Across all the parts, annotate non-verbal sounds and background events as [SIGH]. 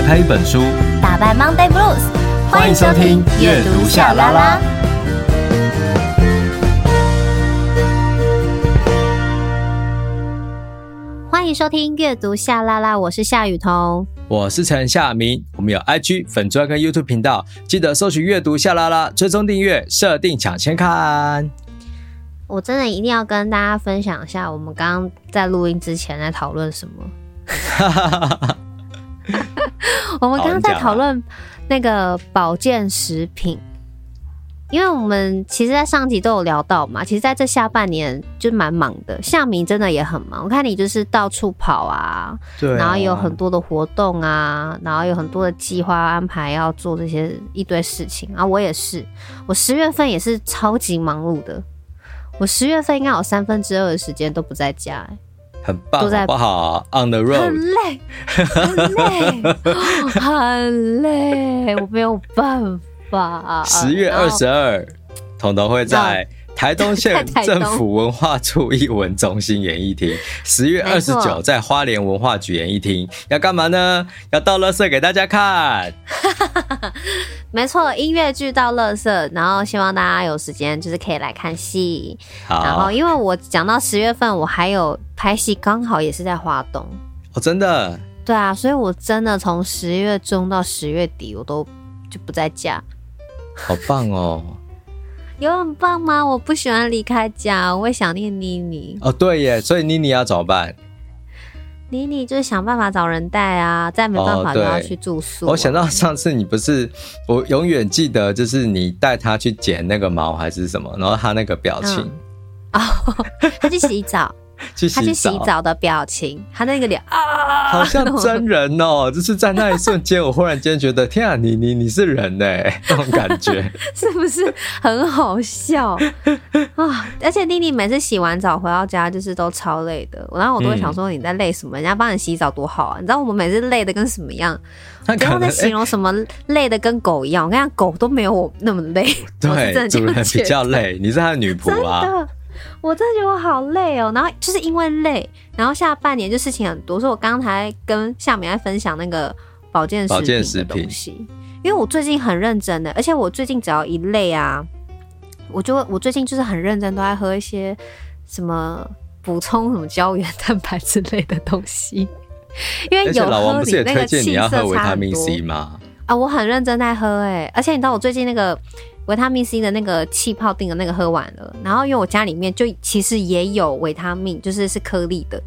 打开一本书，打败 Monday Blues。欢迎收听阅读夏拉拉。欢迎收听阅读夏拉拉，我是夏雨桐，我是陈夏明。我们有 IG 粉专跟 YouTube 频道，记得搜寻阅读夏拉拉，追踪订阅，设定抢先看。我真的一定要跟大家分享一下，我们刚刚在录音之前在讨论什么。[LAUGHS] 我们刚刚在讨论那个保健食品，因为我们其实，在上集都有聊到嘛。其实，在这下半年就蛮忙的，夏明真的也很忙。我看你就是到处跑啊，对啊，然后有很多的活动啊，然后有很多的计划安排要做这些一堆事情啊。我也是，我十月份也是超级忙碌的。我十月份应该有三分之二的时间都不在家，欸。很棒，好不好？On the road，很累，很累，很累，[LAUGHS] 我没有办法。十月二十二，彤彤会在台东县 [LAUGHS] 政府文化处艺文中心演艺厅。十月二十九，在花莲文化局演艺厅，要干嘛呢？要倒垃圾给大家看。[LAUGHS] 没错，音乐剧到垃圾，然后希望大家有时间就是可以来看戏。好，然后因为我讲到十月份，我还有拍戏，刚好也是在花东。哦，真的？对啊，所以我真的从十月中到十月底，我都就不在家。好棒哦！有很棒吗？我不喜欢离开家，我会想念妮妮。哦，对耶，所以妮妮要怎么办？妮妮就是想办法找人带啊，再没办法就要去住宿，啊。我想到上次你不是，我永远记得就是你带他去剪那个毛还是什么，然后他那个表情，嗯、哦，他去洗澡。[LAUGHS] 去他去洗澡的表情，他那个脸啊，好像真人哦、喔！[LAUGHS] 就是在那一瞬间，我忽然间觉得，天啊，你你你是人呢？[LAUGHS] 那种感觉是不是很好笑啊？而且妮妮每次洗完澡回到家，就是都超累的。然后我都会想说，你在累什么？人家帮你洗澡多好啊！你知道我们每次累的跟什么样？他刚刚在形容什么累的跟狗一样？我跟你讲，狗都没有我那么累。对，主人比较累。你是他的女仆啊？我真的觉得我好累哦，然后就是因为累，然后下半年就事情很多，所以我刚才跟夏美在分享那个保健食品的东西，因为我最近很认真的，而且我最近只要一累啊，我就我最近就是很认真，都在喝一些什么补充什么胶原蛋白之类的东西，[LAUGHS] 因为有喝你那个气色差很多。啊，我很认真在喝哎、欸，而且你知道我最近那个。维他命 C 的那个气泡定的那个喝完了，然后因为我家里面就其实也有维他命，就是是颗粒的，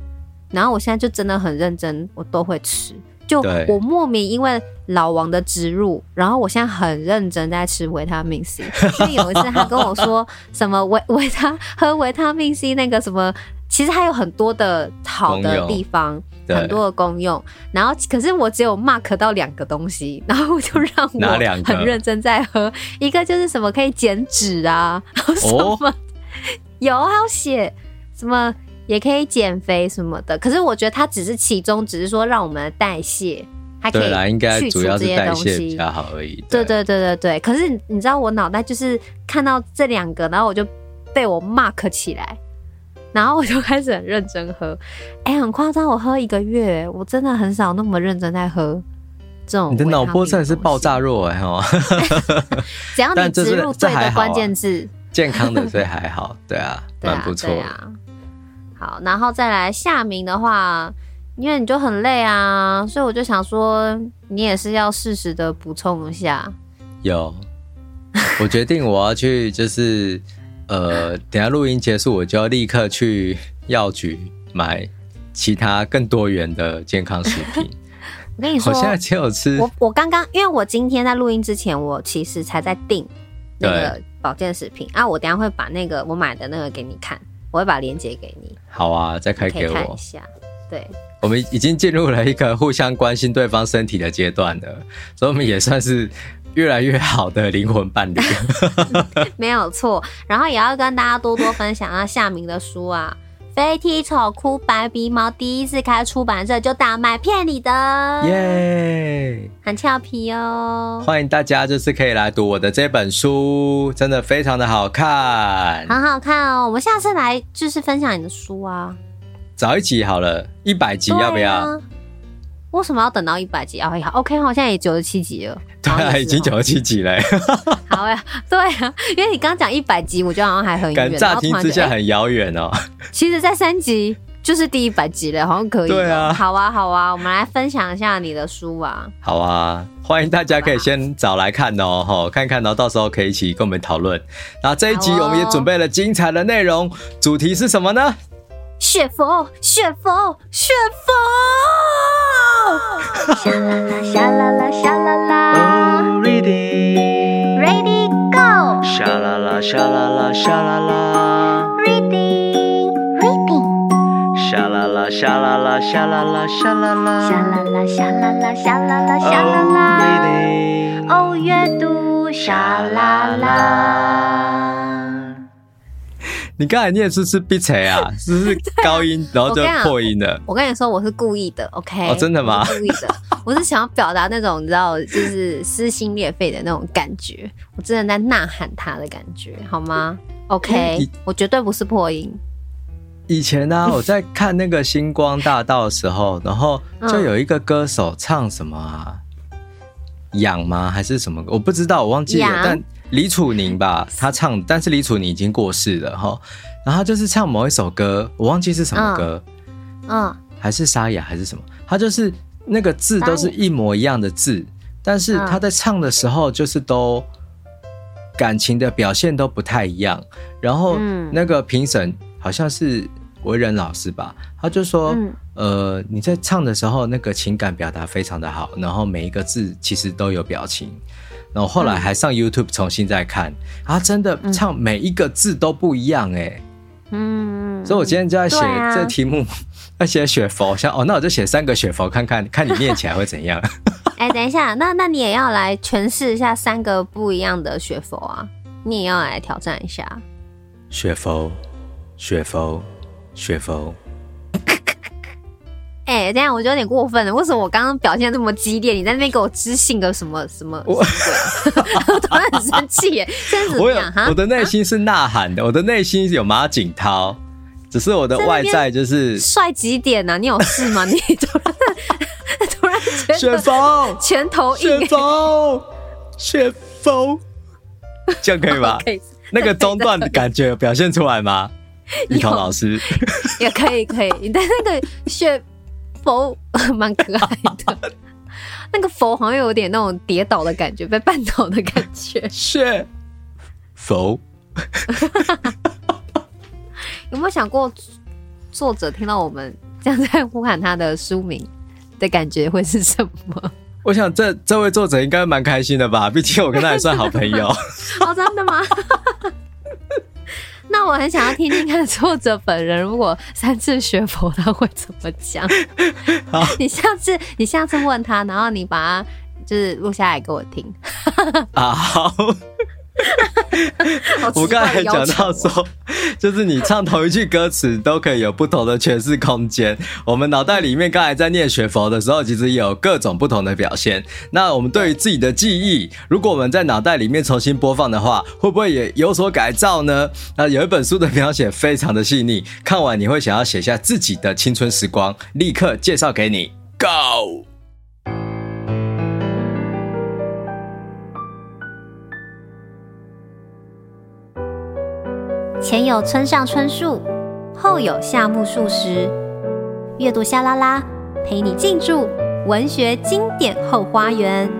然后我现在就真的很认真，我都会吃。就我莫名因为老王的植入，然后我现在很认真在吃维他命 C。因为有一次他跟我说什么 [LAUGHS] 维维他喝维他命 C 那个什么，其实还有很多的好的地方。很多的功用，然后可是我只有 mark 到两个东西，[LAUGHS] 然后就让我很认真在喝。一个就是什么可以减脂啊，然后什么、哦、有还有写什么也可以减肥什么的。可是我觉得它只是其中，只是说让我们的代谢还可以去除这些东西比较好而已。对对对对对。可是你知道我脑袋就是看到这两个，然后我就被我 mark 起来。然后我就开始很认真喝，哎、欸，很夸张，我喝一个月，我真的很少那么认真在喝这种。你的脑波真的是爆炸弱哎哈！[LAUGHS] 只要你植入对的关键字，健康的所以还好，对啊，[LAUGHS] 蛮、啊、不错啊。好，然后再来夏明的话，因为你就很累啊，所以我就想说，你也是要适时的补充一下。有，我决定我要去就是。呃，等下录音结束，我就要立刻去药局买其他更多元的健康食品。[LAUGHS] 我跟你说，我现在只有吃。我我刚刚，因为我今天在录音之前，我其实才在订那个保健食品啊。我等下会把那个我买的那个给你看，我会把链接给你。好啊，再开给我看一下。对，我们已经进入了一个互相关心对方身体的阶段了，所以我们也算是。越来越好的灵魂伴侣，[LAUGHS] 没有错。然后也要跟大家多多分享啊，夏明的书啊，《飞踢丑哭白鼻毛》第一次开出版社就大卖，骗你的，耶，很俏皮哦。欢迎大家，就是可以来读我的这本书，真的非常的好看，很好看哦。我们下次来就是分享你的书啊，早一集好了，一百集要不要？为什么要等到一百集啊？好，OK，好像也九十七集了。对啊，已经九十七集了。[LAUGHS] 好呀，对啊，因为你刚讲一百集，我觉得好像还很远。感乍听之下很遥远哦。其实，在三集就是第一百集了，好像可以。对啊，好啊，好啊，我们来分享一下你的书啊。好啊，欢迎大家可以先找来看哦，哈，看看然后，到时候可以一起跟我们讨论。那这一集我们也准备了精彩的内容，主题是什么呢？雪佛，雪佛，雪佛。沙啦啦，沙啦啦，沙啦啦。Oh, ready, ready, go。沙啦啦，沙啦啦，沙啦啦。Ready。沙啦啦，沙啦啦，沙啦啦，沙啦啦。沙啦啦，沙啦啦，沙啦啦，沙啦啦。Ready。哦，阅读沙啦啦。你刚才念是是鼻塞啊，[LAUGHS] 是不是高音，然后就破音了？我跟你说，我是故意的，OK？哦，真的吗？故意的，我是想要表达那种你知道，就是撕心裂肺的那种感觉，我真的在呐喊他的感觉，好吗？OK，我绝对不是破音。以前呢、啊，我在看那个《星光大道》的时候，然后就有一个歌手唱什么啊？痒吗？还是什么？我不知道，我忘记了，但。李楚宁吧，他唱，但是李楚宁已经过世了哈。然后他就是唱某一首歌，我忘记是什么歌，嗯，嗯还是沙哑还是什么？他就是那个字都是一模一样的字，但是他在唱的时候就是都感情的表现都不太一样。然后那个评审好像是为人老师吧，他就说，呃，你在唱的时候那个情感表达非常的好，然后每一个字其实都有表情。然后后来还上 YouTube 重新再看，嗯、啊，真的唱每一个字都不一样哎，嗯，所以我今天就在写这题目，[LAUGHS] 要写雪佛，想哦，那我就写三个雪佛看看，[LAUGHS] 看你念起来会怎样？[LAUGHS] 哎、欸，等一下，那那你也要来诠释一下三个不一样的雪佛啊，你也要来挑战一下，雪佛，雪佛，雪佛。哎、欸，这样我觉得有点过分了。为什么我刚刚表现这么激烈？你在那边给我知性个什么什么？[LAUGHS] 我突然很生气耶！这样子我有我的内心是呐喊的，我的内心有马景涛，只是我的外在就是帅几点呢、啊？你有事吗？你突然 [LAUGHS] 突然雪峰拳头硬，雪峰雪峰，这样可以吧？[LAUGHS] 可以。那个中断的感觉有表现出来吗？雨桐老师也可以，可以。你的那个雪。佛 [LAUGHS] 蛮可爱的，[LAUGHS] 那个佛好像有点那种跌倒的感觉，被绊倒的感觉。是佛，[LAUGHS] 有没有想过作者听到我们这样在呼喊他的书名的感觉会是什么？我想这这位作者应该蛮开心的吧，毕竟我跟他也算好朋友。哦，真的吗？那我很想要听听看作者本人，如果三次学佛，他会怎么讲？好，[LAUGHS] 你下次你下次问他，然后你把他就是录下来给我听。啊，好。[LAUGHS] 我刚才讲到说，就是你唱同一句歌词都可以有不同的诠释空间。我们脑袋里面刚才在念学佛的时候，其实有各种不同的表现。那我们对于自己的记忆，如果我们在脑袋里面重新播放的话，会不会也有所改造呢？那有一本书的描写非常的细腻，看完你会想要写下自己的青春时光，立刻介绍给你。Go。前有村上春树，后有夏目漱石。阅读夏拉拉，陪你进驻文学经典后花园。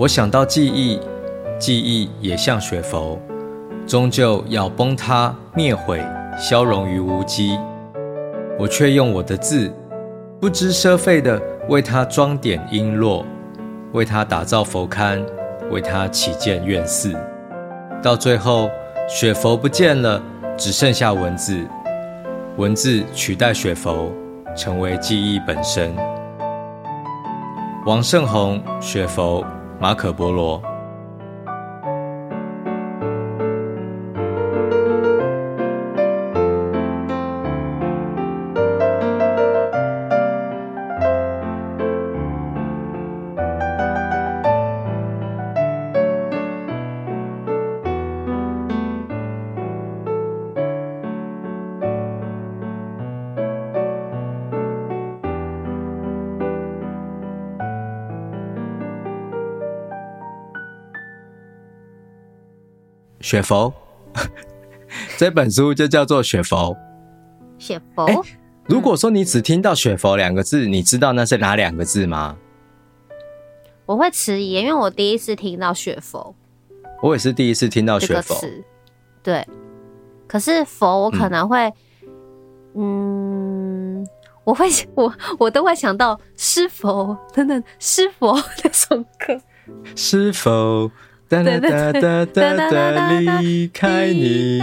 我想到记忆，记忆也像雪佛，终究要崩塌、灭毁、消融于无机。我却用我的字，不知奢费地为它装点璎珞，为它打造佛龛，为它起建院寺。到最后，雪佛不见了，只剩下文字，文字取代雪佛，成为记忆本身。王胜宏，雪佛。马可波罗。雪佛，[LAUGHS] 这本书就叫做雪佛。雪佛、欸。如果说你只听到“雪佛”两个字，你知道那是哪两个字吗？我会迟疑，因为我第一次听到“雪佛”。我也是第一次听到“雪佛”这个词。对，可是“佛”我可能会，嗯，嗯，我会我我都会想到“是否”等等，“是否”那首歌。是否？哒哒哒哒哒哒离开你，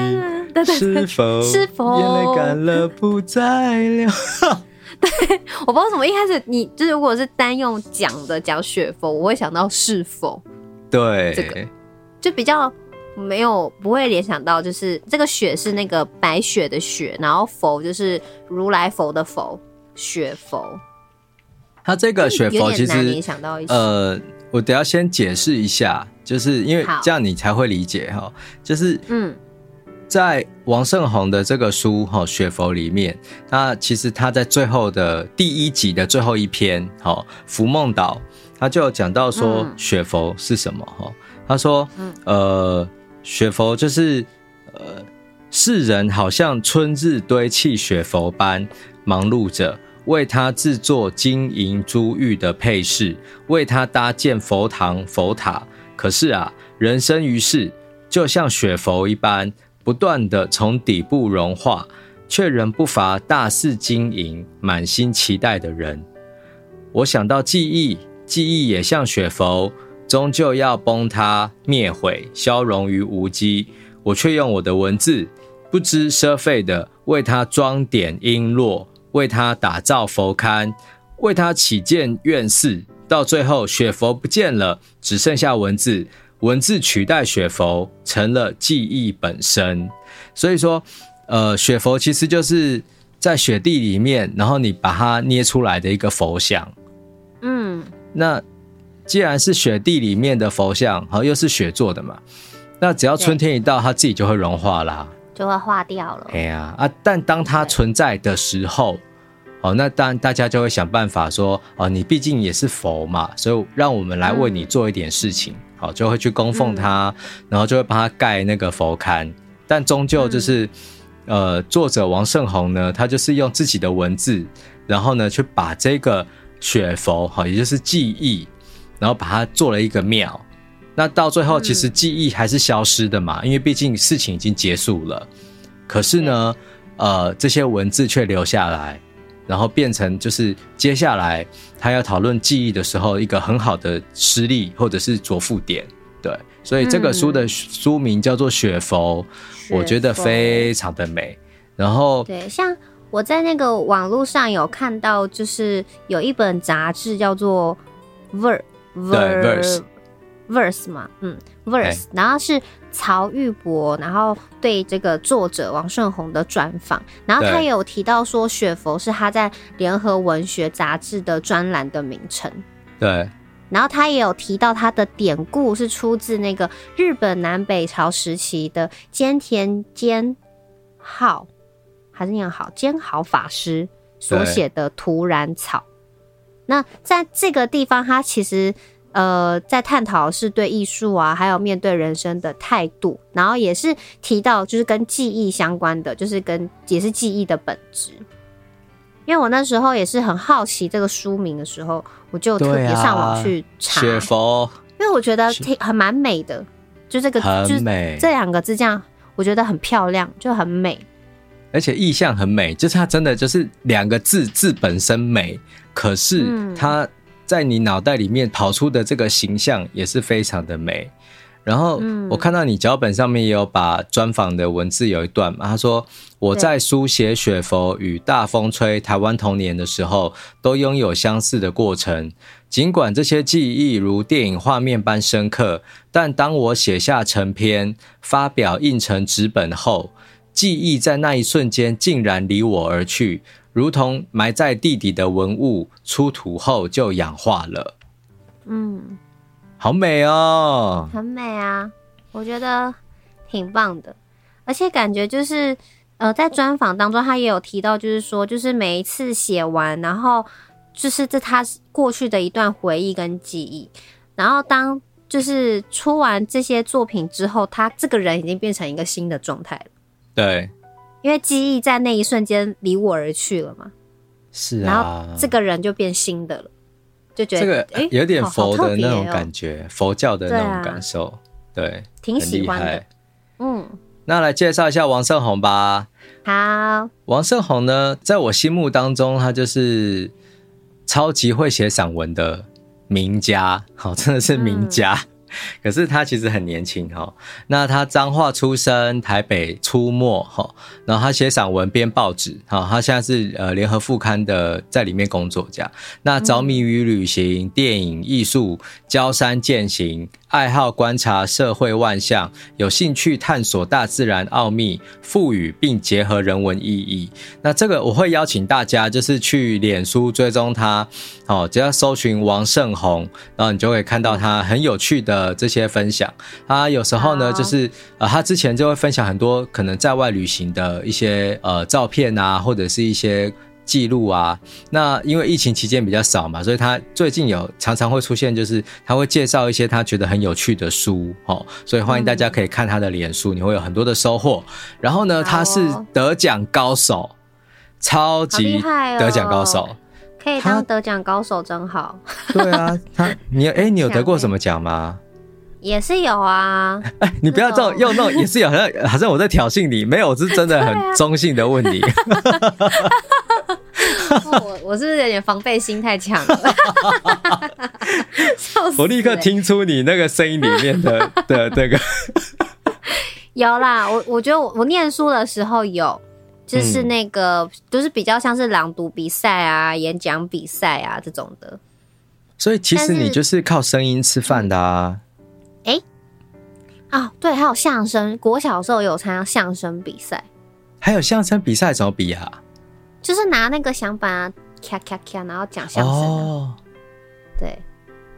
是否是否眼泪干了不再流？[LAUGHS] 对，我不知道为什么一开始你就是如果是单用讲的讲雪佛，我会想到是否对这个就比较没有不会联想到就是这个雪是那个白雪的雪，然后佛就是如来佛的佛，雪佛。它这个雪佛其实联想到一些呃。我得要先解释一下，就是因为这样你才会理解哈。就是嗯，在王胜宏的这个书哈《雪佛》里面，那其实他在最后的第一集的最后一篇哈《浮梦岛》，他就有讲到说雪佛是什么哈。他说，呃，雪佛就是呃，世人好像春日堆砌雪佛般忙碌着。为他制作金银珠玉的配饰，为他搭建佛堂佛塔。可是啊，人生于世就像雪佛一般，不断地从底部融化，却仍不乏大肆经营、满心期待的人。我想到记忆，记忆也像雪佛，终究要崩塌、灭毁、消融于无机。我却用我的文字，不知奢费地为他装点璎珞。为他打造佛龛，为他起建院寺，到最后雪佛不见了，只剩下文字，文字取代雪佛，成了记忆本身。所以说，呃，雪佛其实就是在雪地里面，然后你把它捏出来的一个佛像。嗯，那既然是雪地里面的佛像，好，又是雪做的嘛，那只要春天一到，它自己就会融化啦，就会化掉了。哎呀啊！但当它存在的时候。哦，那当然，大家就会想办法说，哦，你毕竟也是佛嘛，所以让我们来为你做一点事情，好、嗯，就会去供奉他，然后就会帮他盖那个佛龛。但终究就是，嗯、呃，作者王胜宏呢，他就是用自己的文字，然后呢，去把这个雪佛，哈，也就是记忆，然后把它做了一个庙。那到最后，其实记忆还是消失的嘛，因为毕竟事情已经结束了。可是呢，呃，这些文字却留下来。然后变成就是接下来他要讨论记忆的时候，一个很好的实例或者是着腹点，对，所以这个书的书名叫做《雪佛》，我觉得非常的美。然后对，像我在那个网络上有看到，就是有一本杂志叫做《Ver Ver Verse》嘛，嗯，Verse，然后是。曹玉博，然后对这个作者王顺宏的专访，然后他也有提到说，雪佛是他在联合文学杂志的专栏的名称。对，然后他也有提到他的典故是出自那个日本南北朝时期的菅田兼好，还是念好兼好法师所写的《徒然草》。那在这个地方，他其实。呃，在探讨是对艺术啊，还有面对人生的态度，然后也是提到就是跟记忆相关的，就是跟也是记忆的本质。因为我那时候也是很好奇这个书名的时候，我就特别上网去查。雪佛，因为我觉得挺很蛮美的，就这个很美，就这两个字这样，我觉得很漂亮，就很美，而且意象很美，就是它真的就是两个字字本身美，可是它。在你脑袋里面跑出的这个形象也是非常的美，然后我看到你脚本上面也有把专访的文字有一段嘛，他说我在书写雪佛与大风吹台湾童年的时候，都拥有相似的过程。尽管这些记忆如电影画面般深刻，但当我写下成篇，发表印成纸本后，记忆在那一瞬间竟然离我而去，如同埋在地底的文物，出土后就氧化了。嗯。好美哦，很美啊，我觉得挺棒的，而且感觉就是，呃，在专访当中，他也有提到，就是说，就是每一次写完，然后就是这他过去的一段回忆跟记忆，然后当就是出完这些作品之后，他这个人已经变成一个新的状态了。对，因为记忆在那一瞬间离我而去了嘛，是啊，然后这个人就变新的了。就觉得这个有点佛的那种感觉，哦、佛教的那种感受，对，挺喜欢的。嗯，那来介绍一下王胜宏吧。好，王胜宏呢，在我心目当中，他就是超级会写散文的名家，好，真的是名家。嗯可是他其实很年轻哈，那他彰化出生，台北出没哈，然后他写散文、编报纸哈，他现在是呃联合副刊的在里面工作这样。那着迷于旅行、电影、艺术、交山健行。爱好观察社会万象，有兴趣探索大自然奥秘，赋予并结合人文意义。那这个我会邀请大家，就是去脸书追踪他，哦，只要搜寻王胜宏，然后你就会看到他很有趣的这些分享。他有时候呢，就是呃，他之前就会分享很多可能在外旅行的一些呃照片啊，或者是一些。记录啊，那因为疫情期间比较少嘛，所以他最近有常常会出现，就是他会介绍一些他觉得很有趣的书，哦，所以欢迎大家可以看他的脸书，你会有很多的收获。然后呢，他是得奖高手，超级得奖高手，可以当得奖高手真好。对啊，他你哎，你有 [LAUGHS] 得过什么奖吗？也是有啊。哎，你不要这种用那种也是有，好像好像我在挑衅你，没有，我是真的很中性的问你。[LAUGHS] [LAUGHS] 我我是不是有点防备心太强了？[LAUGHS] 我立刻听出你那个声音里面的 [LAUGHS] 的这个有啦。我我觉得我我念书的时候有，就是那个、嗯、就是比较像是朗读比赛啊、演讲比赛啊这种的。所以其实你就是靠声音吃饭的啊。哎、欸，啊、哦、对，还有相声，国小的时候有参加相声比赛。还有相声比赛怎么比啊？就是拿那个响板啊，咔咔咔，然后讲相声。哦，对。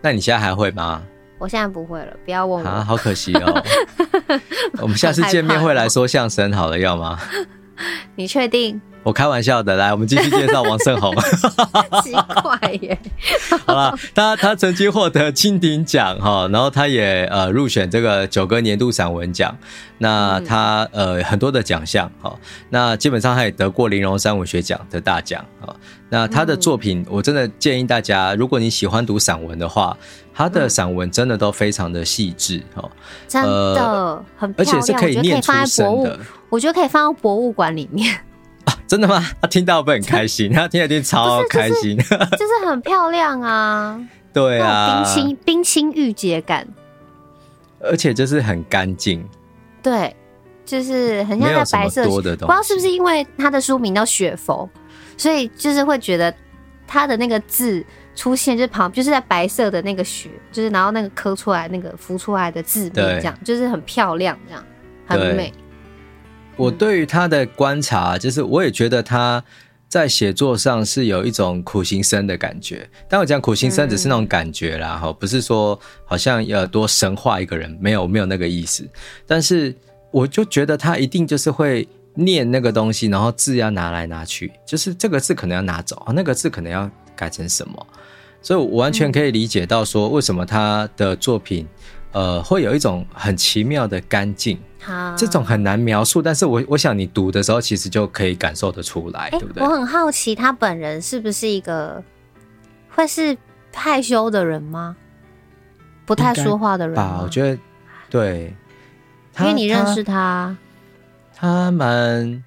那你现在还会吗？我现在不会了，不要问我。啊，好可惜哦。[LAUGHS] 我们下次见面会来说相声好了，要吗？[LAUGHS] 你确定？我开玩笑的，来，我们继续介绍王胜宏。[LAUGHS] 奇怪耶！[LAUGHS] 好了，他他曾经获得金鼎奖哈，然后他也呃入选这个九歌年度散文奖。那他呃很多的奖项哈，那基本上他也得过玲珑山文学奖的大奖啊。那他的作品，我真的建议大家，如果你喜欢读散文的话，他的散文真的都非常的细致哈，真的很而且是可以念出声的。我觉得可以放到博物馆里面。真的吗？他听到会很开心，他听了一定超 [LAUGHS] 开心。就是、就是很漂亮啊！对啊，冰清冰清玉洁感，而且就是很干净。对，就是很像在白色。不知道是不是因为他的书名叫《雪佛》，所以就是会觉得他的那个字出现，就是旁就是在白色的那个雪，就是然后那个刻出来那个浮出来的字面，这样就是很漂亮，这样很美。我对于他的观察，就是我也觉得他在写作上是有一种苦行僧的感觉。但我讲苦行僧只是那种感觉啦，哈、嗯，不是说好像要多神化一个人，没有没有那个意思。但是我就觉得他一定就是会念那个东西，然后字要拿来拿去，就是这个字可能要拿走，那个字可能要改成什么。所以我完全可以理解到说，为什么他的作品。呃，会有一种很奇妙的干净，好，这种很难描述，但是我我想你读的时候，其实就可以感受得出来，欸、对不对？我很好奇，他本人是不是一个会是害羞的人吗？不太说话的人吧？我觉得对，因为你认识他，他蛮，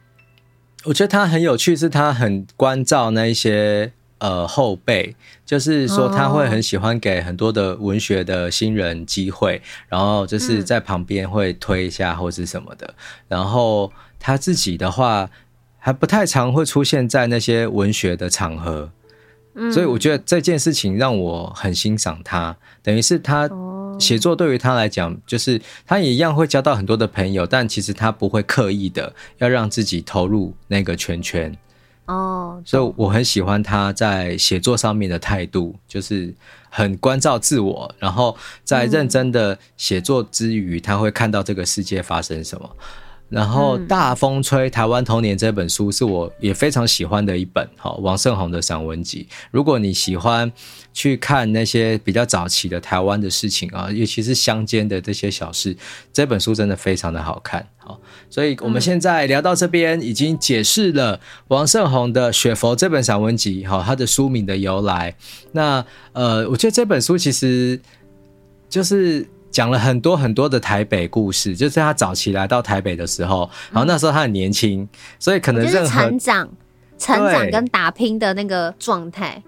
我觉得他很有趣，是他很关照那一些呃后辈，就是说他会很喜欢给很多的文学的新人机会，然后就是在旁边会推一下或是什么的。然后他自己的话还不太常会出现在那些文学的场合，所以我觉得这件事情让我很欣赏他，等于是他。写作对于他来讲，就是他也一样会交到很多的朋友，但其实他不会刻意的要让自己投入那个圈圈。哦，所以我很喜欢他在写作上面的态度，就是很关照自我，然后在认真的写作之余，他会看到这个世界发生什么。然后《大风吹台湾童年》这本书是我也非常喜欢的一本哈，王胜宏的散文集。如果你喜欢去看那些比较早期的台湾的事情啊，尤其是乡间的这些小事，这本书真的非常的好看。好，所以我们现在聊到这边，已经解释了王胜宏的《雪佛》这本散文集哈，它的书名的由来。那呃，我觉得这本书其实就是。讲了很多很多的台北故事，就是他早期来到台北的时候，然后那时候他很年轻，所以可能任何成长、成长跟打拼的那个状态。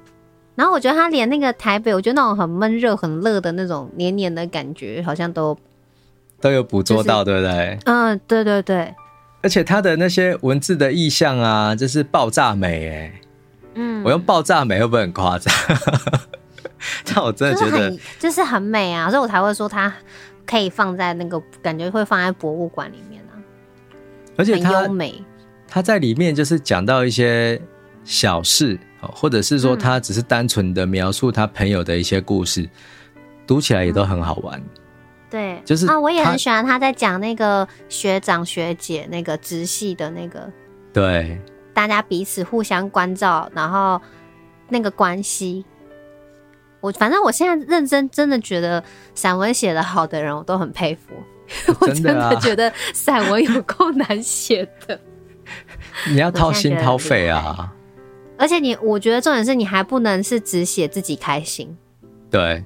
然后我觉得他连那个台北，我觉得那种很闷热、很热的那种黏黏的感觉，好像都都有捕捉到，对不对？嗯，对对对。而且他的那些文字的意象啊，就是爆炸美，哎，嗯，我用爆炸美会不会很夸张？[LAUGHS] 但我真的觉得就是很，就是很美啊，所以我才会说它可以放在那个感觉会放在博物馆里面啊，而且它优美。它在里面就是讲到一些小事，或者是说他只是单纯的描述他朋友的一些故事，嗯、读起来也都很好玩。对，就是啊，我也很喜欢他在讲那个学长学姐那个直系的那个，对，大家彼此互相关照，然后那个关系。我反正我现在认真真的觉得散文写得好的人，我都很佩服。[LAUGHS] 我真的觉得散文有够难写的，[LAUGHS] 你要掏心掏肺啊！而且你，我觉得重点是你还不能是只写自己开心。对，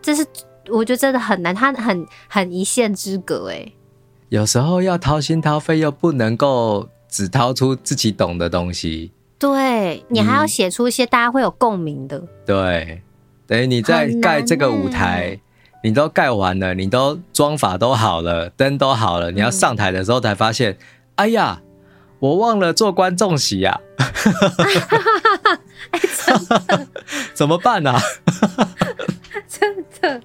这是我觉得真的很难，他很很一线之隔哎。有时候要掏心掏肺，又不能够只掏出自己懂的东西。对，你还要写出一些大家会有共鸣的。对。等于你在盖这个舞台，你都盖完了，你都妆法都好了，灯都好了，你要上台的时候才发现，嗯、哎呀，我忘了做观众席呀，[LAUGHS] [LAUGHS] 怎么办呢、啊？[LAUGHS] 真的，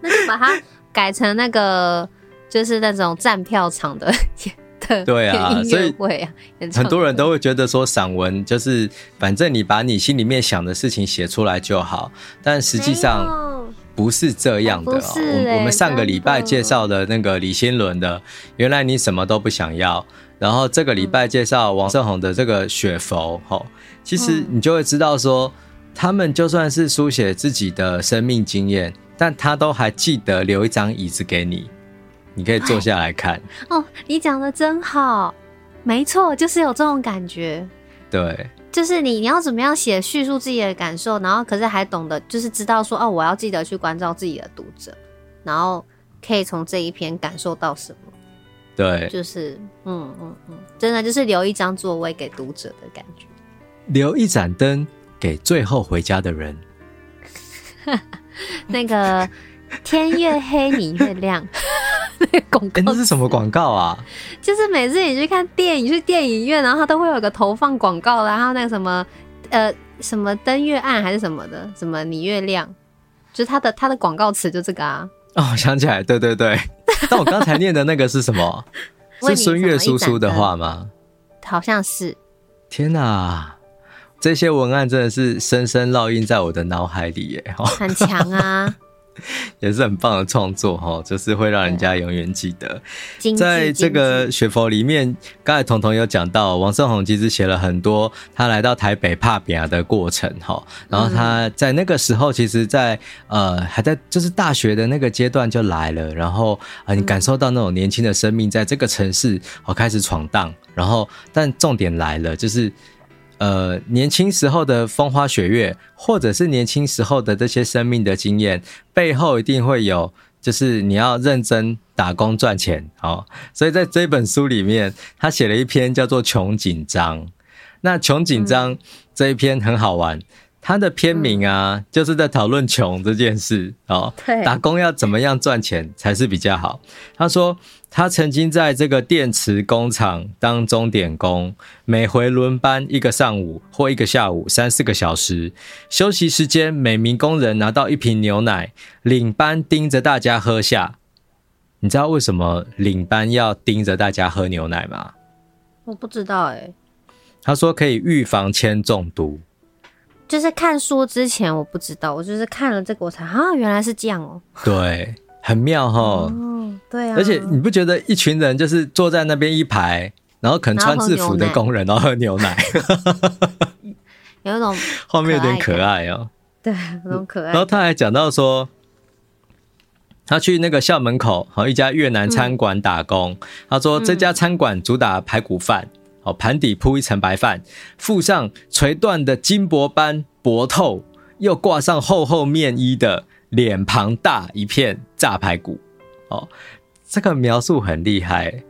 那就把它改成那个，就是那种站票场的。对 [LAUGHS] 啊，所以很多人都会觉得说，散文就是反正你把你心里面想的事情写出来就好，但实际上不是这样的哦。我我们上个礼拜介绍的那个李新伦的《原来你什么都不想要》，然后这个礼拜介绍王胜宏的这个《雪佛》哈，其实你就会知道说，他们就算是书写自己的生命经验，但他都还记得留一张椅子给你。你可以坐下来看 [LAUGHS] 哦，你讲的真好，没错，就是有这种感觉。对，就是你你要怎么样写叙述自己的感受，然后可是还懂得就是知道说哦，我要记得去关照自己的读者，然后可以从这一篇感受到什么。对，就是嗯嗯嗯，真的就是留一张座位给读者的感觉，留一盏灯给最后回家的人。[LAUGHS] 那个天越黑，你越亮。那个广告，那是什么广告啊？就是每次你去看电影，去电影院，然后它都会有个投放广告，然后那个什么，呃，什么灯越暗还是什么的，什么你越亮，就是它的它的广告词就这个啊。哦，想起来，对对对。[LAUGHS] 但我刚才念的那个是什么？[LAUGHS] 是孙越叔叔的话吗？好像是。天哪，这些文案真的是深深烙印在我的脑海里耶！很强啊。[LAUGHS] [LAUGHS] 也是很棒的创作哈，就是会让人家永远记得。在这个雪佛里面，刚才彤彤有讲到，王胜宏其实写了很多他来到台北帕比亚的过程哈。然后他在那个时候，其实在呃还在就是大学的那个阶段就来了，然后啊你感受到那种年轻的生命在这个城市哦开始闯荡。然后但重点来了，就是。呃，年轻时候的风花雪月，或者是年轻时候的这些生命的经验，背后一定会有，就是你要认真打工赚钱，哦，所以在这本书里面，他写了一篇叫做《穷紧张》，那穷紧张这一篇很好玩，它的片名啊，就是在讨论穷这件事哦。对，打工要怎么样赚钱才是比较好？他说他曾经在这个电池工厂当钟点工，每回轮班一个上午或一个下午三四个小时，休息时间每名工人拿到一瓶牛奶，领班盯着大家喝下。你知道为什么领班要盯着大家喝牛奶吗？我不知道哎、欸。他说可以预防铅中毒。就是看书之前我不知道，我就是看了这个我才啊，原来是这样哦。[LAUGHS] 对，很妙哈。哦，对啊。而且你不觉得一群人就是坐在那边一排，然后可能穿制服的工人，然后喝牛奶，[LAUGHS] 有一种画面有点可爱哦。[LAUGHS] 对，有种可爱。然后他还讲到说。他去那个校门口，好一家越南餐馆打工。嗯、他说这家餐馆主打排骨饭，好盘底铺一层白饭，附上锤断的金箔般薄透，又挂上厚厚面衣的脸庞大一片炸排骨。哦，这个描述很厉害。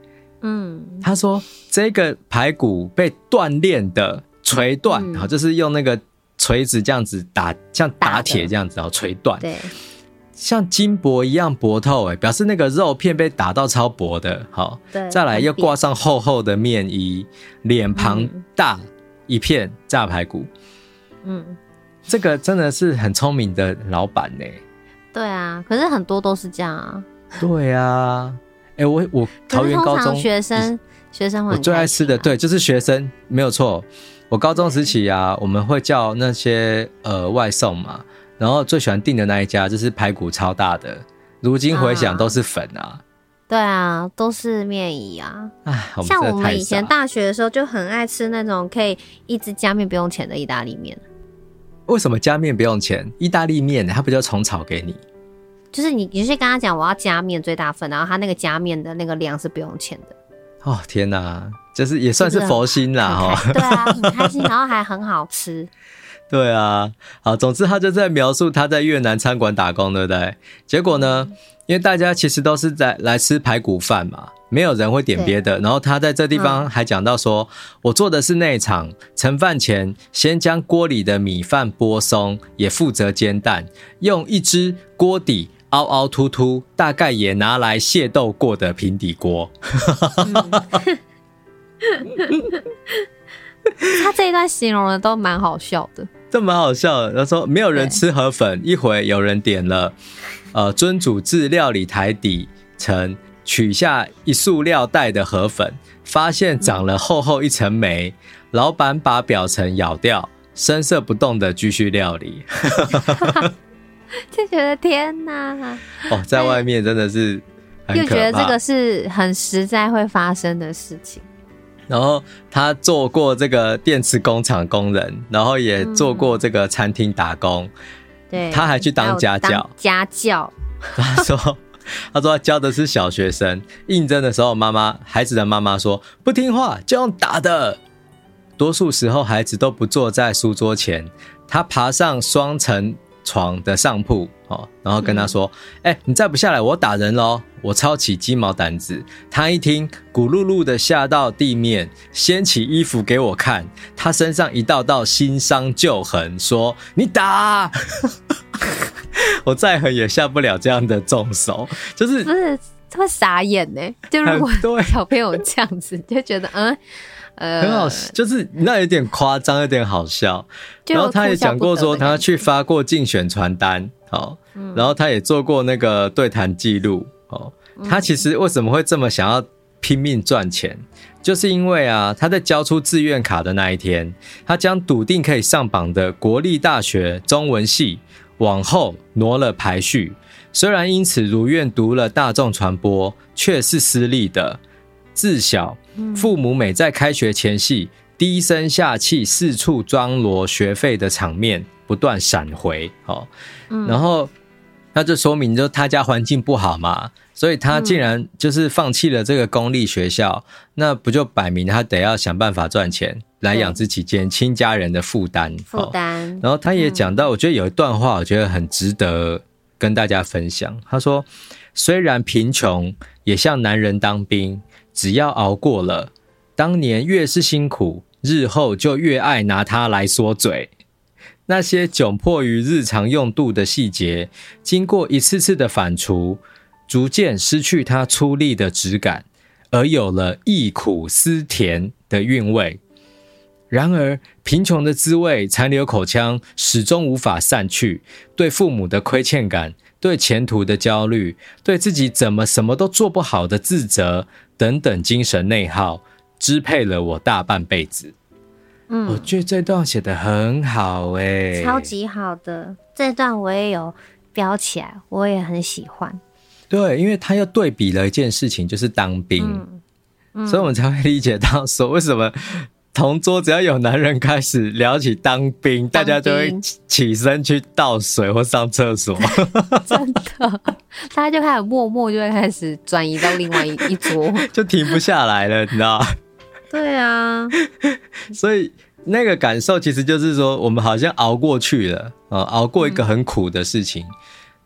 嗯，他说这个排骨被锻炼的锤断，好、嗯、就是用那个锤子这样子打，像打铁这样子，然后锤断。对。像金箔一样薄透，哎，表示那个肉片被打到超薄的，好，对，再来又挂上厚厚的面衣，脸庞大一片炸排骨，嗯，这个真的是很聪明的老板呢。对啊，可是很多都是这样啊。对啊，哎，我我桃园高中学生学生会我最爱吃的，对，就是学生没有错。我高中时期啊，我们会叫那些呃外送嘛。然后最喜欢订的那一家就是排骨超大的，如今回想都是粉啊。啊对啊，都是面衣啊。唉，像我们以前大学的时候就很爱吃那种可以一直加面不用钱的意大利面。为什么加面不用钱？意大利面它不就重炒给你？就是你，你是跟他讲我要加面最大份，然后他那个加面的那个量是不用钱的。哦天哪，就是也算是佛心啦哈。对啊，很开心，[LAUGHS] 然后还很好吃。对啊，好，总之他就在描述他在越南餐馆打工，对不对？结果呢，因为大家其实都是在来吃排骨饭嘛，没有人会点别的。然后他在这地方还讲到说，嗯、我做的是内场，盛饭前先将锅里的米饭剥松，也负责煎蛋，用一只锅底凹凹凸凸，大概也拿来械斗过的平底锅。嗯 [LAUGHS] 他这一段形容的都蛮好笑的，都蛮好笑的。他说没有人吃河粉，一会有人点了，呃，尊主治料理台底层，取下一塑料袋的河粉，发现长了厚厚一层霉，老板把表层咬掉，声色不动的继续料理。[LAUGHS] 就觉得天哪！哦，在外面真的是又觉得这个是很实在会发生的事情。然后他做过这个电池工厂工人，然后也做过这个餐厅打工。嗯、对，他还去当家教。家教。他说：“ [LAUGHS] 他说他教的是小学生。应征的时候，妈妈孩子的妈妈说不听话就用打的。多数时候，孩子都不坐在书桌前，他爬上双层床的上铺。”哦，然后跟他说：“哎、嗯欸，你再不下来，我打人喽！”我抄起鸡毛掸子，他一听，咕噜噜的下到地面，掀起衣服给我看，他身上一道道新伤旧痕，说：“你打！” [LAUGHS] 我再狠也下不了这样的重手，就是不是会傻眼呢？就如果小朋友这样子，就觉得嗯。呃，很好，就是那有点夸张，有点好笑。然后他也讲过说，他去发过竞选传单，好，然后他也做过那个对谈记录，哦，他其实为什么会这么想要拼命赚钱，就是因为啊，他在交出志愿卡的那一天，他将笃定可以上榜的国立大学中文系往后挪了排序，虽然因此如愿读了大众传播，却是私立的。自小，父母每在开学前夕低声下气四处张罗学费的场面不断闪回，哦，然后那就说明就他家环境不好嘛，所以他竟然就是放弃了这个公立学校，那不就摆明他得要想办法赚钱来养自己减轻家人的负担，负担。然后他也讲到，我觉得有一段话，我觉得很值得跟大家分享。他说，虽然贫穷，也像男人当兵。只要熬过了，当年越是辛苦，日后就越爱拿它来说嘴。那些窘迫于日常用度的细节，经过一次次的反刍，逐渐失去它粗砺的质感，而有了忆苦思甜的韵味。然而，贫穷的滋味残留口腔，始终无法散去。对父母的亏欠感，对前途的焦虑，对自己怎么什么都做不好的自责等等精神内耗，支配了我大半辈子。嗯，我觉得这段写得很好哎、欸，超级好的。这段我也有标起来，我也很喜欢。对，因为他又对比了一件事情，就是当兵，嗯嗯、所以我们才会理解到说，为什么同桌只要有男人开始聊起当兵，大家就会起身去倒水或上厕所。[LAUGHS] 真的，大家就开始默默就会开始转移到另外一一桌，[LAUGHS] 就停不下来了，你知道。对啊，[LAUGHS] 所以那个感受其实就是说，我们好像熬过去了，呃，熬过一个很苦的事情，嗯、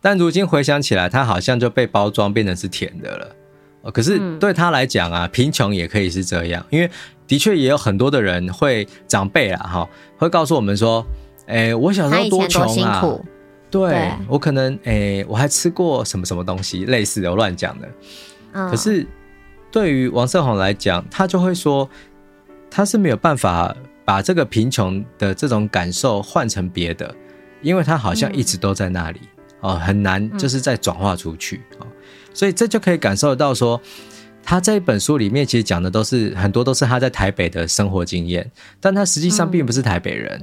但如今回想起来，它好像就被包装变成是甜的了。呃、可是对他来讲啊，贫穷也可以是这样，因为的确也有很多的人会长辈啊，哈，会告诉我们说，哎、欸，我小时候多穷啊，对，对。我可能，哎、欸，我还吃过什么什么东西，类似的，我乱讲的，嗯、可是。对于王胜宏来讲，他就会说，他是没有办法把这个贫穷的这种感受换成别的，因为他好像一直都在那里哦，很难就是再转化出去哦，所以这就可以感受得到说，他这一本书里面其实讲的都是很多都是他在台北的生活经验，但他实际上并不是台北人。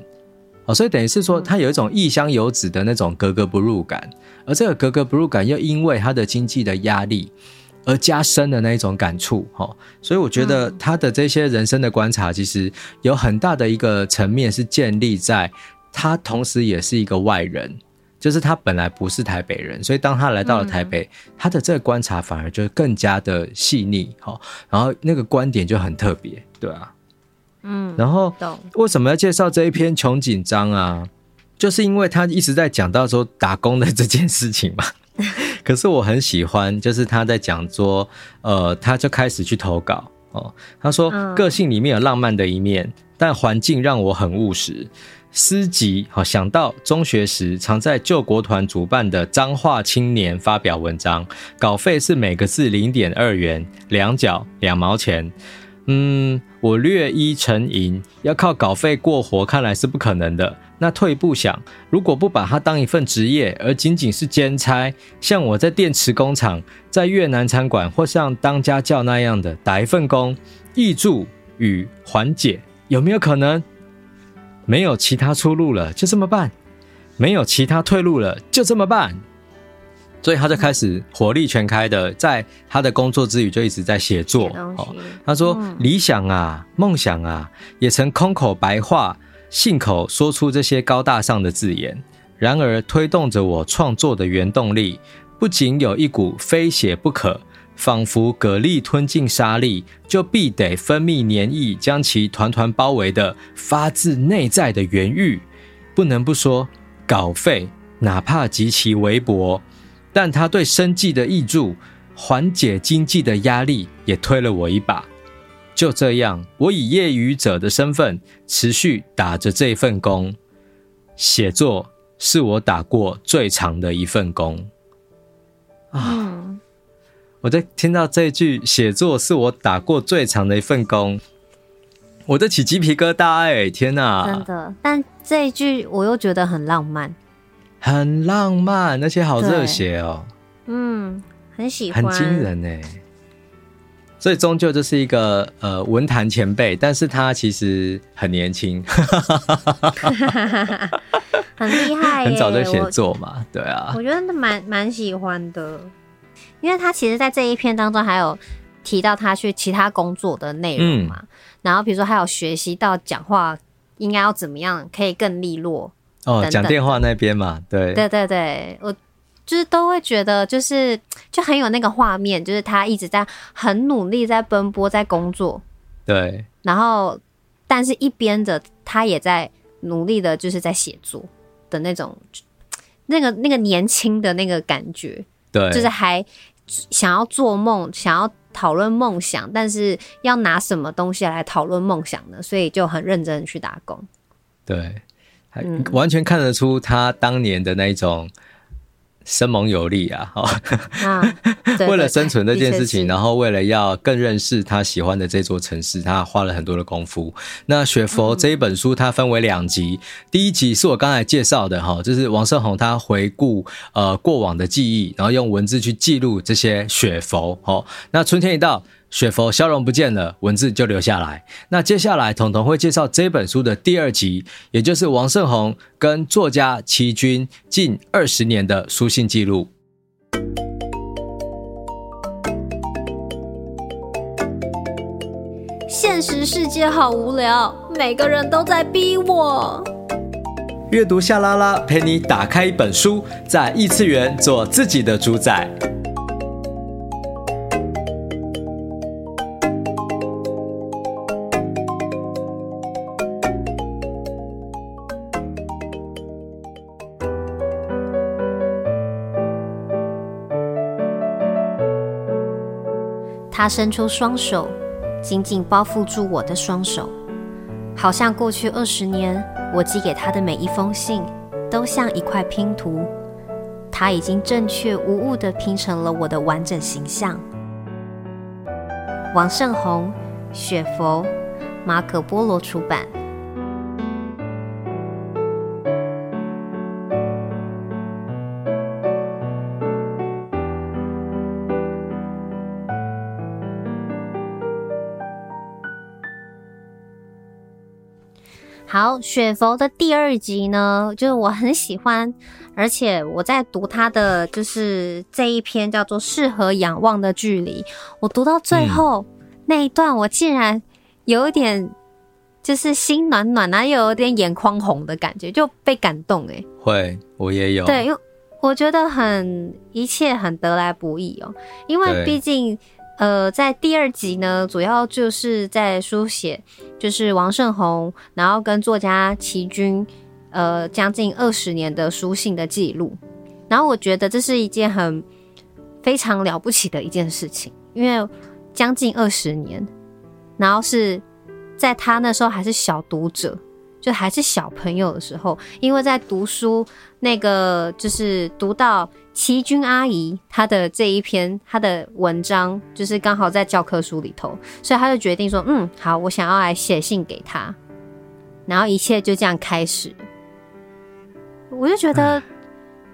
哦，所以等于是说他有一种异乡游子的那种格格不入感，而这个格格不入感又因为他的经济的压力。而加深的那一种感触，哈，所以我觉得他的这些人生的观察，其实有很大的一个层面是建立在他同时也是一个外人，就是他本来不是台北人，所以当他来到了台北，他的这个观察反而就更加的细腻，哈，然后那个观点就很特别，对啊，嗯，然后为什么要介绍这一篇穷紧张啊？就是因为他一直在讲到说打工的这件事情嘛。[LAUGHS] 可是我很喜欢，就是他在讲说，呃，他就开始去投稿哦。他说，个性里面有浪漫的一面，但环境让我很务实。诗集好想到中学时常在救国团主办的彰化青年发表文章，稿费是每个字零点二元，两角两毛钱。嗯，我略一成吟，要靠稿费过活，看来是不可能的。那退一步想，如果不把它当一份职业，而仅仅是兼差，像我在电池工厂、在越南餐馆，或像当家教那样的打一份工，挹注与缓解，有没有可能？没有其他出路了，就这么办；没有其他退路了，就这么办。所以他就开始火力全开的，在他的工作之余就一直在写作。哦，他说：“理想啊，梦想啊，也曾空口白话，信口说出这些高大上的字眼。然而，推动着我创作的原动力，不仅有一股非写不可，仿佛蛤蜊吞进沙粒，就必得分泌粘液将其团团包围的发自内在的原欲。不能不说，稿费哪怕极其微薄。”但他对生计的挹注，缓解经济的压力，也推了我一把。就这样，我以业余者的身份持续打着这份工。写作是我打过最长的一份工。啊！我在听到这句“写作是我打过最长的一份工”，我都起鸡皮疙瘩哎！天哪！真的，但这一句我又觉得很浪漫。很浪漫，而且好热血哦。嗯，很喜欢，很惊人呢。所以终究就是一个呃文坛前辈，但是他其实很年轻，[LAUGHS] 很厉害，[LAUGHS] 很早就写作嘛，我对啊。我觉得蛮蛮喜欢的，因为他其实，在这一篇当中还有提到他去其他工作的内容嘛，嗯、然后比如说还有学习到讲话应该要怎么样可以更利落。哦，讲电话那边嘛，对，对对对，我就是都会觉得，就是就很有那个画面，就是他一直在很努力在奔波，在工作，对，然后但是一边的他也在努力的，就是在写作的那种，那个那个年轻的那个感觉，对，就是还想要做梦，想要讨论梦想，但是要拿什么东西来讨论梦想呢？所以就很认真去打工。对，还完全看得出他当年的那一种。生猛有力啊！啊 [LAUGHS] 为了生存这件事情，然后为了要更认识他喜欢的这座城市，他花了很多的功夫。那《雪佛》这一本书，它分为两集，第一集是我刚才介绍的哈，就是王胜宏他回顾呃过往的记忆，然后用文字去记录这些雪佛。好，那春天一到。雪佛消融不见了，文字就留下来。那接下来，彤彤会介绍这本书的第二集，也就是王胜宏跟作家琦君近二十年的书信记录。现实世界好无聊，每个人都在逼我。阅读夏拉拉陪你打开一本书，在异次元做自己的主宰。他伸出双手，紧紧包覆住我的双手，好像过去二十年我寄给他的每一封信，都像一块拼图。他已经正确无误地拼成了我的完整形象。王胜红，雪佛，马可波罗出版。好，雪佛的第二集呢，就是我很喜欢，而且我在读他的就是这一篇叫做《适合仰望的距离》，我读到最后、嗯、那一段，我竟然有一点就是心暖暖，然后又有点眼眶红的感觉，就被感动哎。会，我也有。对，因为我觉得很一切很得来不易哦，因为毕竟。呃，在第二集呢，主要就是在书写，就是王胜宏，然后跟作家齐军，呃，将近二十年的书信的记录。然后我觉得这是一件很非常了不起的一件事情，因为将近二十年，然后是在他那时候还是小读者。就还是小朋友的时候，因为在读书，那个就是读到齐君阿姨她的这一篇她的文章，就是刚好在教科书里头，所以他就决定说，嗯，好，我想要来写信给她，然后一切就这样开始。我就觉得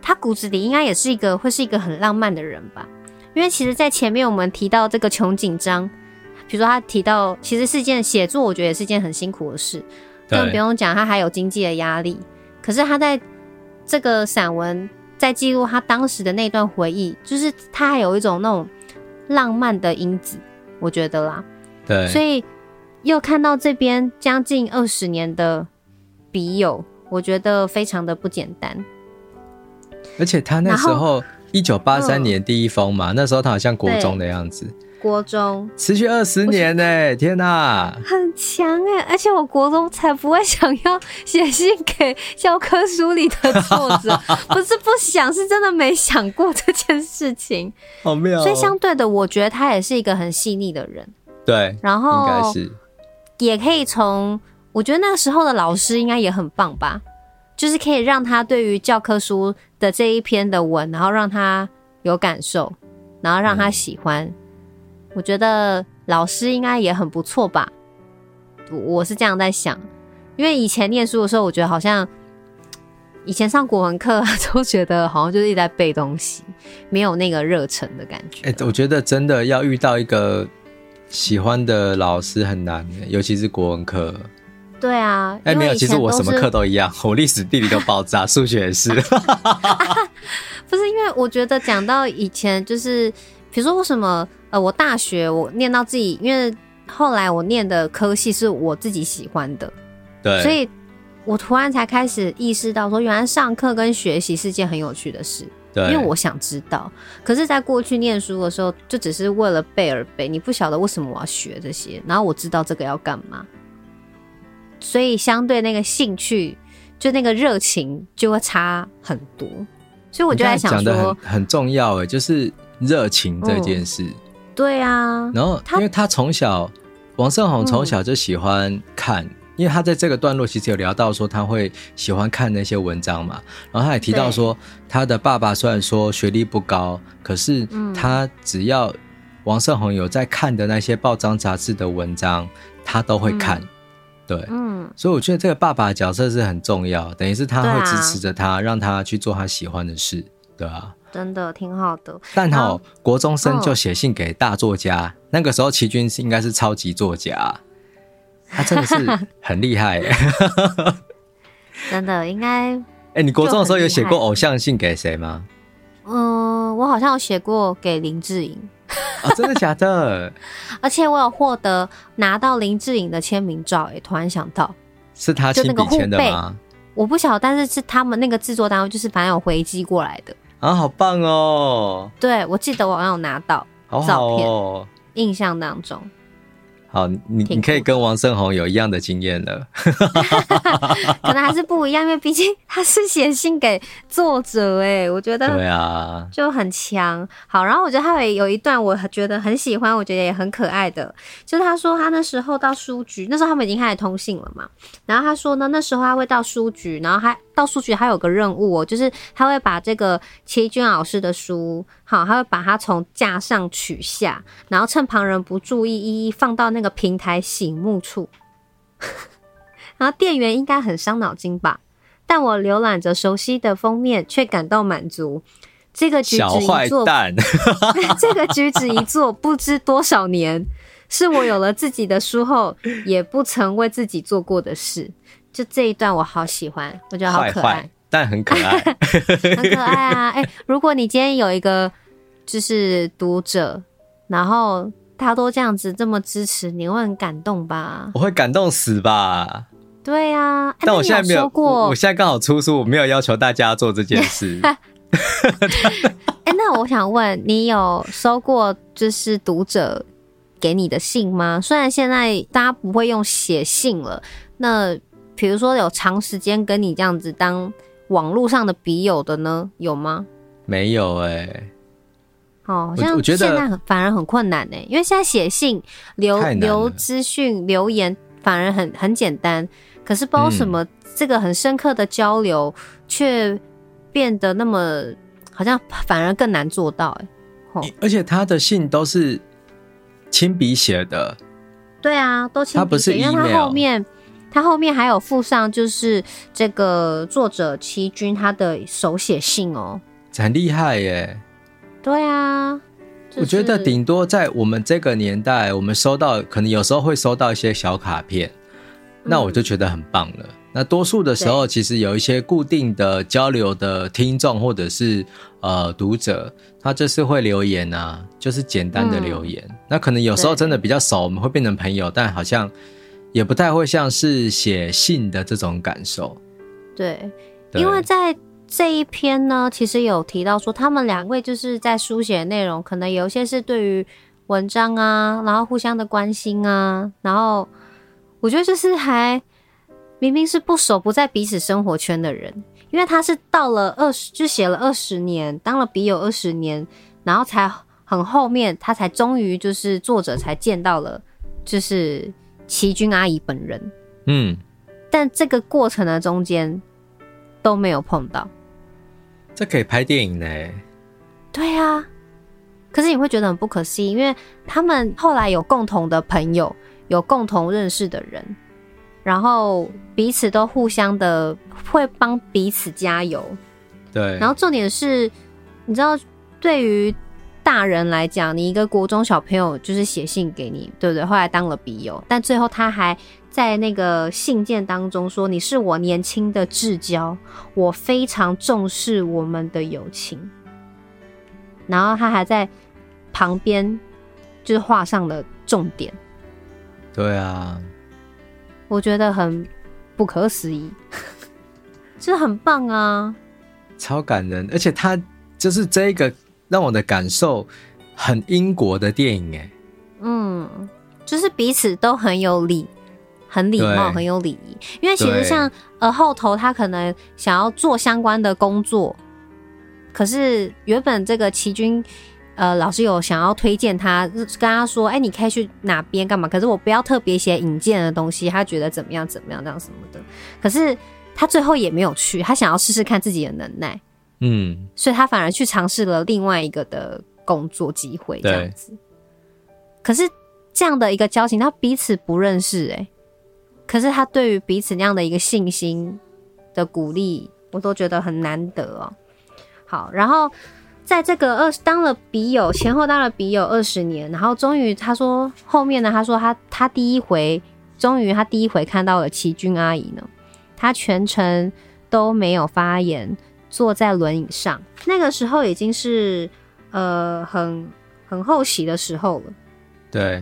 他骨子里应该也是一个会是一个很浪漫的人吧，因为其实，在前面我们提到这个穷紧张，比如说他提到，其实是件写作，我觉得也是件很辛苦的事。更不用讲，他还有经济的压力。可是他在这个散文在记录他当时的那段回忆，就是他还有一种那种浪漫的因子，我觉得啦。对，所以又看到这边将近二十年的笔友，我觉得非常的不简单。而且他那时候一九八三年第一封嘛，那时候他好像国中的样子。国中持续二十年呢、欸，天哪、啊，很强哎、欸！而且我国中才不会想要写信给教科书里的作者，[LAUGHS] 不是不想，是真的没想过这件事情。好妙、哦！所以相对的，我觉得他也是一个很细腻的人。对，然后应该是也可以从，我觉得那个时候的老师应该也很棒吧，就是可以让他对于教科书的这一篇的文，然后让他有感受，然后让他喜欢。嗯我觉得老师应该也很不错吧，我是这样在想，因为以前念书的时候，我觉得好像以前上国文课 [LAUGHS] 都觉得好像就是一直在背东西，没有那个热忱的感觉。哎、欸，我觉得真的要遇到一个喜欢的老师很难，尤其是国文课。对啊，哎、欸，没有，其实我什么课都一样，我历史地理都爆炸，数学也是。[LAUGHS] [LAUGHS] 不是因为我觉得讲到以前就是。比如说为什么呃，我大学我念到自己，因为后来我念的科系是我自己喜欢的，对，所以我突然才开始意识到说，原来上课跟学习是件很有趣的事，对，因为我想知道。可是，在过去念书的时候，就只是为了背而背，你不晓得为什么我要学这些，然后我知道这个要干嘛，所以相对那个兴趣，就那个热情就会差很多。所以我就在想说，很很重要诶，就是。热情这件事，对啊。然后，因为他从小，王胜宏从小就喜欢看，嗯、因为他在这个段落其实有聊到说他会喜欢看那些文章嘛。然后他也提到说，他的爸爸虽然说学历不高，可是他只要王胜宏有在看的那些报章杂志的文章，他都会看。嗯对，嗯，所以我觉得这个爸爸的角色是很重要，等于是他会支持着他，啊、让他去做他喜欢的事，对啊，真的挺好的。但好、哦，国中生就写信给大作家，那个时候齐军应该是超级作家，他真的是很厉害，真的应该。哎、你国中的时候有写过偶像信给谁吗？嗯，我好像有写过给林志颖。哦，真的假的？而且我有获得拿到林志颖的签名照，哎，突然想到是他亲笔签的吗？我不晓得，但是是他们那个制作单位，就是反正有回寄过来的啊，好棒哦！对，我记得我好像有拿到照片，好好哦，印象当中。好，你你可以跟王胜宏有一样的经验了，[LAUGHS] 可能还是不一样，因为毕竟他是写信给作者，哎，我觉得对啊，就很强。好，然后我觉得他有有一段我觉得很喜欢，我觉得也很可爱的，就是他说他那时候到书局，那时候他们已经开始通信了嘛，然后他说呢，那时候他会到书局，然后还。到书局，还有个任务哦，就是他会把这个齐军老师的书，好，他会把它从架上取下，然后趁旁人不注意，一一放到那个平台醒目处。[LAUGHS] 然后店员应该很伤脑筋吧？但我浏览着熟悉的封面，却感到满足。这个举止一做，[LAUGHS] 这个举止一做，不知多少年，是我有了自己的书后，也不曾为自己做过的事。就这一段我好喜欢，我觉得好可爱，坏坏但很可爱，[LAUGHS] 很可爱啊！哎、欸，如果你今天有一个就是读者，然后他都这样子这么支持你，会很感动吧？我会感动死吧？对呀、啊，欸、但我现在没有过，我，我现在刚好出书，我没有要求大家做这件事。[LAUGHS] [LAUGHS] 哎、欸，那我想问你，有收过就是读者给你的信吗？虽然现在大家不会用写信了，那。比如说有长时间跟你这样子当网络上的笔友的呢，有吗？没有哎、欸，哦，好像现在很反而很困难哎、欸，因为现在写信留留资讯留言反而很很简单，可是不知道什么这个很深刻的交流却变得那么好像反而更难做到哎、欸，而且他的信都是亲笔写的，对啊，都亲笔写，因为他后面。他后面还有附上，就是这个作者七君他的手写信哦，很厉害耶。对啊，就是、我觉得顶多在我们这个年代，我们收到可能有时候会收到一些小卡片，那我就觉得很棒了。嗯、那多数的时候，其实有一些固定的交流的听众或者是呃读者，他就是会留言啊，就是简单的留言。嗯、那可能有时候真的比较熟，我们会变成朋友，但好像。也不太会像是写信的这种感受，对，对，因为在这一篇呢，其实有提到说，他们两位就是在书写内容，可能有一些是对于文章啊，然后互相的关心啊，然后我觉得就是还明明是不熟、不在彼此生活圈的人，因为他是到了二十，就写了二十年，当了笔友二十年，然后才很后面，他才终于就是作者才见到了，就是。齐军阿姨本人，嗯，但这个过程的中间都没有碰到，这可以拍电影呢？对啊，可是你会觉得很不可思议，因为他们后来有共同的朋友，有共同认识的人，然后彼此都互相的会帮彼此加油，对。然后重点是，你知道，对于。大人来讲，你一个国中小朋友就是写信给你，对不对？后来当了笔友，但最后他还在那个信件当中说：“你是我年轻的至交，我非常重视我们的友情。”然后他还在旁边就是画上了重点。对啊，我觉得很不可思议，[LAUGHS] 就是很棒啊，超感人，而且他就是这个。让我的感受很英国的电影哎，嗯，就是彼此都很有礼，很礼貌，很有礼仪。因为其实像呃后头他可能想要做相关的工作，可是原本这个齐军呃，老师有想要推荐他，跟他说，哎、欸，你可以去哪边干嘛？可是我不要特别写引荐的东西，他觉得怎么样怎么样这样什么的。可是他最后也没有去，他想要试试看自己的能耐，嗯，所以他反而去尝试了另外一个的工作机会，这样子。可是这样的一个交情，他彼此不认识、欸，哎，可是他对于彼此那样的一个信心的鼓励，我都觉得很难得哦、喔。好，然后。在这个二当了笔友，前后当了笔友二十年，然后终于他说后面呢，他说他他第一回，终于他第一回看到了齐君阿姨呢，他全程都没有发言，坐在轮椅上。那个时候已经是呃很很后期的时候了。对，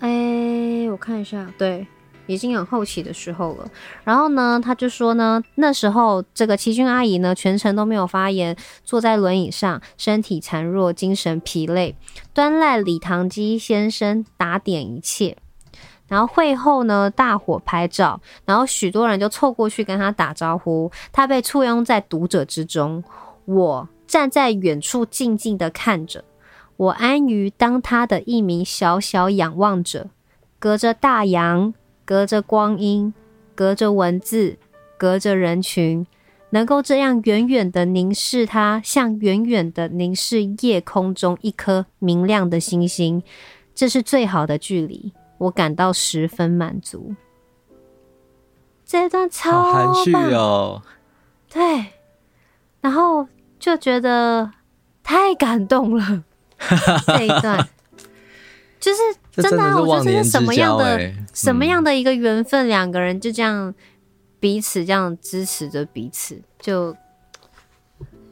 哎、欸，我看一下，对。已经很后期的时候了，然后呢，他就说呢，那时候这个齐军阿姨呢，全程都没有发言，坐在轮椅上，身体孱弱，精神疲累，端赖李唐基先生打点一切。然后会后呢，大伙拍照，然后许多人就凑过去跟他打招呼，他被簇拥在读者之中，我站在远处静静的看着，我安于当他的一名小小仰望者，隔着大洋。隔着光阴，隔着文字，隔着人群，能够这样远远的凝视它，像远远的凝视夜空中一颗明亮的星星，这是最好的距离，我感到十分满足。这段超含蓄哦，对，然后就觉得太感动了，[LAUGHS] 这一段。就是真的，啊，我觉得是什么样的、什么样的一个缘分，两个人就这样彼此这样支持着彼此，就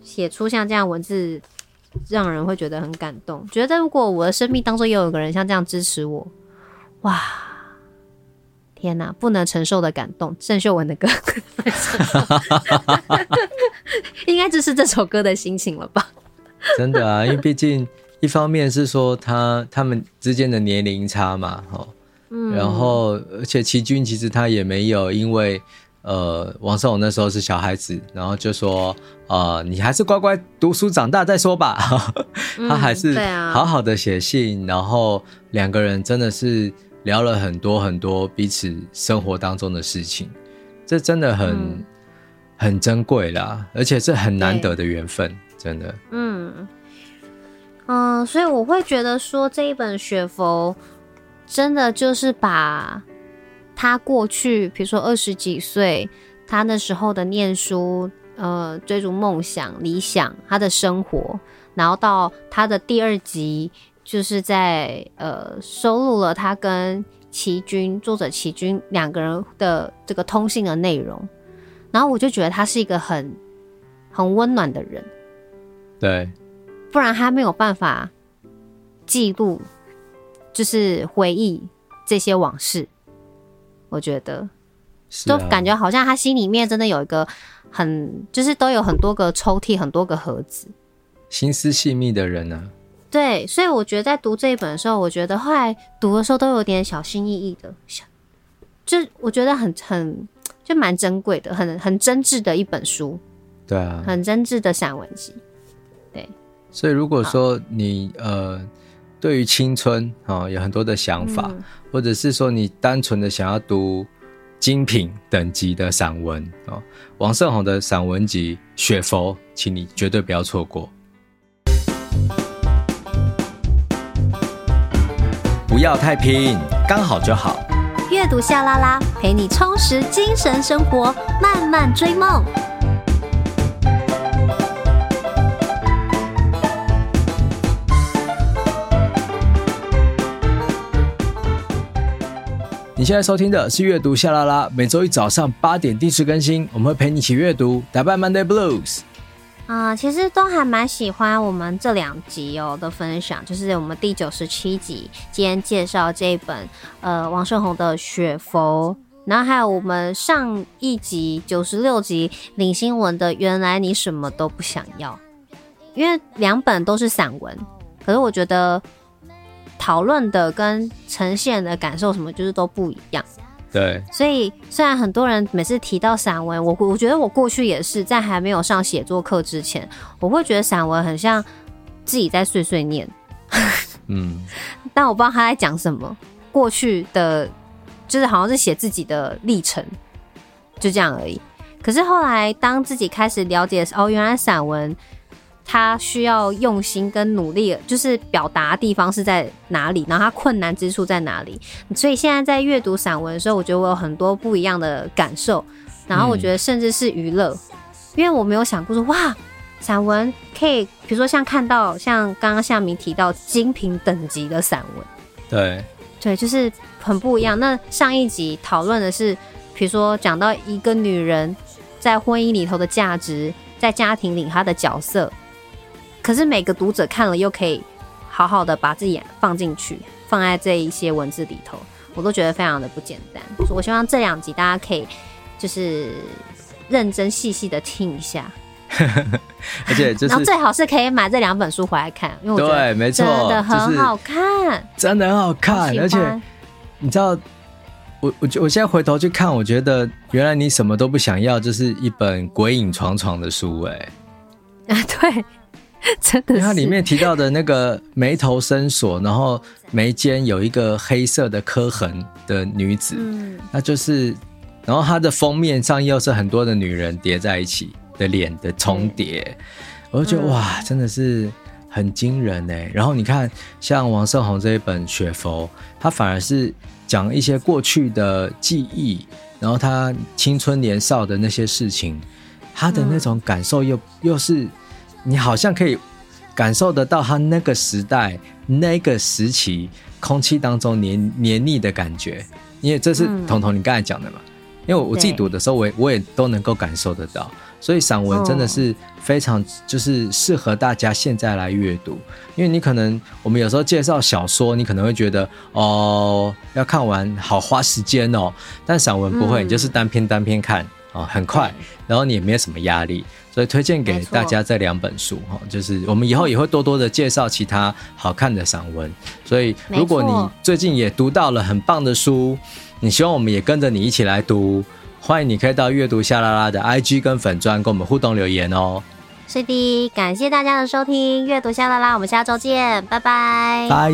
写出像这样文字，让人会觉得很感动。觉得如果我的生命当中也有一个人像这样支持我，哇，天哪，不能承受的感动。郑秀文的歌，[LAUGHS] 应该就是这首歌的心情了吧？真的啊，因为毕竟。一方面是说他他们之间的年龄差嘛，哦，嗯，然后而且齐军其实他也没有因为呃王胜勇那时候是小孩子，然后就说呃你还是乖乖读书长大再说吧，[LAUGHS] 他还是好好的写信，然后两个人真的是聊了很多很多彼此生活当中的事情，这真的很、嗯、很珍贵啦，而且是很难得的缘分，真的，嗯。嗯，所以我会觉得说这一本雪佛真的就是把他过去，比如说二十几岁，他那时候的念书，呃，追逐梦想、理想，他的生活，然后到他的第二集，就是在呃收录了他跟齐军作者齐军两个人的这个通信的内容，然后我就觉得他是一个很很温暖的人，对。不然他没有办法记录，就是回忆这些往事。我觉得，都感觉好像他心里面真的有一个很，就是都有很多个抽屉，很多个盒子。心思细密的人呢？对，所以我觉得在读这一本的时候，我觉得后来读的时候都有点小心翼翼的，想，就我觉得很很就蛮珍贵的，很很真挚的一本书。对啊，很真挚的散文集。对。所以，如果说你呃，对于青春啊、哦、有很多的想法，嗯、或者是说你单纯的想要读精品等级的散文啊、哦，王胜宏的散文集《雪佛》，请你绝对不要错过。不要太拼，刚好就好。阅读夏拉拉，陪你充实精神生活，慢慢追梦。你现在收听的是阅读夏拉拉，每周一早上八点定时更新，我们会陪你一起阅读，打败 Monday Blues。啊、其实都还蛮喜欢我们这两集哦的分享，就是我们第九十七集今天介绍这一本呃王胜宏的《雪佛》，然后还有我们上一集九十六集领新闻的《原来你什么都不想要》，因为两本都是散文，可是我觉得。讨论的跟呈现的感受什么，就是都不一样。对，所以虽然很多人每次提到散文，我我觉得我过去也是在还没有上写作课之前，我会觉得散文很像自己在碎碎念。嗯，[LAUGHS] 但我不知道他在讲什么。过去的，就是好像是写自己的历程，就这样而已。可是后来，当自己开始了解哦，原来散文它需要用心跟努力，就是表达的地方是在哪里，然后他困难之处在哪里。所以现在在阅读散文的时候，我觉得我有很多不一样的感受。然后我觉得甚至是娱乐，嗯、因为我没有想过说哇。散文可以，比如说像看到像刚刚夏明提到精品等级的散文，对对，就是很不一样。那上一集讨论的是，比如说讲到一个女人在婚姻里头的价值，在家庭里她的角色，可是每个读者看了又可以好好的把自己放进去，放在这一些文字里头，我都觉得非常的不简单。所以我希望这两集大家可以就是认真细细的听一下。[LAUGHS] 而且就是，然后最好是可以买这两本书回来看，因为我觉得没错，真的很好看，真的很好看。而且你知道，我我我现在回头去看，我觉得原来你什么都不想要，就是一本鬼影幢幢的书，哎，啊，[LAUGHS] 对，[LAUGHS] 真的是。它里面提到的那个眉头深锁，然后眉间有一个黑色的刻痕的女子，嗯，那就是，然后它的封面上又是很多的女人叠在一起。的脸的重叠，我就觉得哇，真的是很惊人哎。然后你看，像王胜宏这一本《雪佛》，他反而是讲一些过去的记忆，然后他青春年少的那些事情，他的那种感受又又是你好像可以感受得到他那个时代那个时期空气当中黏黏腻的感觉，因为这是彤彤你刚才讲的嘛。因为我自己读的时候，我也我也都能够感受得到。所以散文真的是非常就是适合大家现在来阅读，因为你可能我们有时候介绍小说，你可能会觉得哦要看完好花时间哦，但散文不会，你就是单篇单篇看啊，很快，然后你也没有什么压力，所以推荐给大家这两本书哈，就是我们以后也会多多的介绍其他好看的散文，所以如果你最近也读到了很棒的书，你希望我们也跟着你一起来读。欢迎你可以到阅读夏拉拉的 IG 跟粉专跟我们互动留言哦。是的，感谢大家的收听，阅读夏拉拉，我们下周见，拜拜。拜。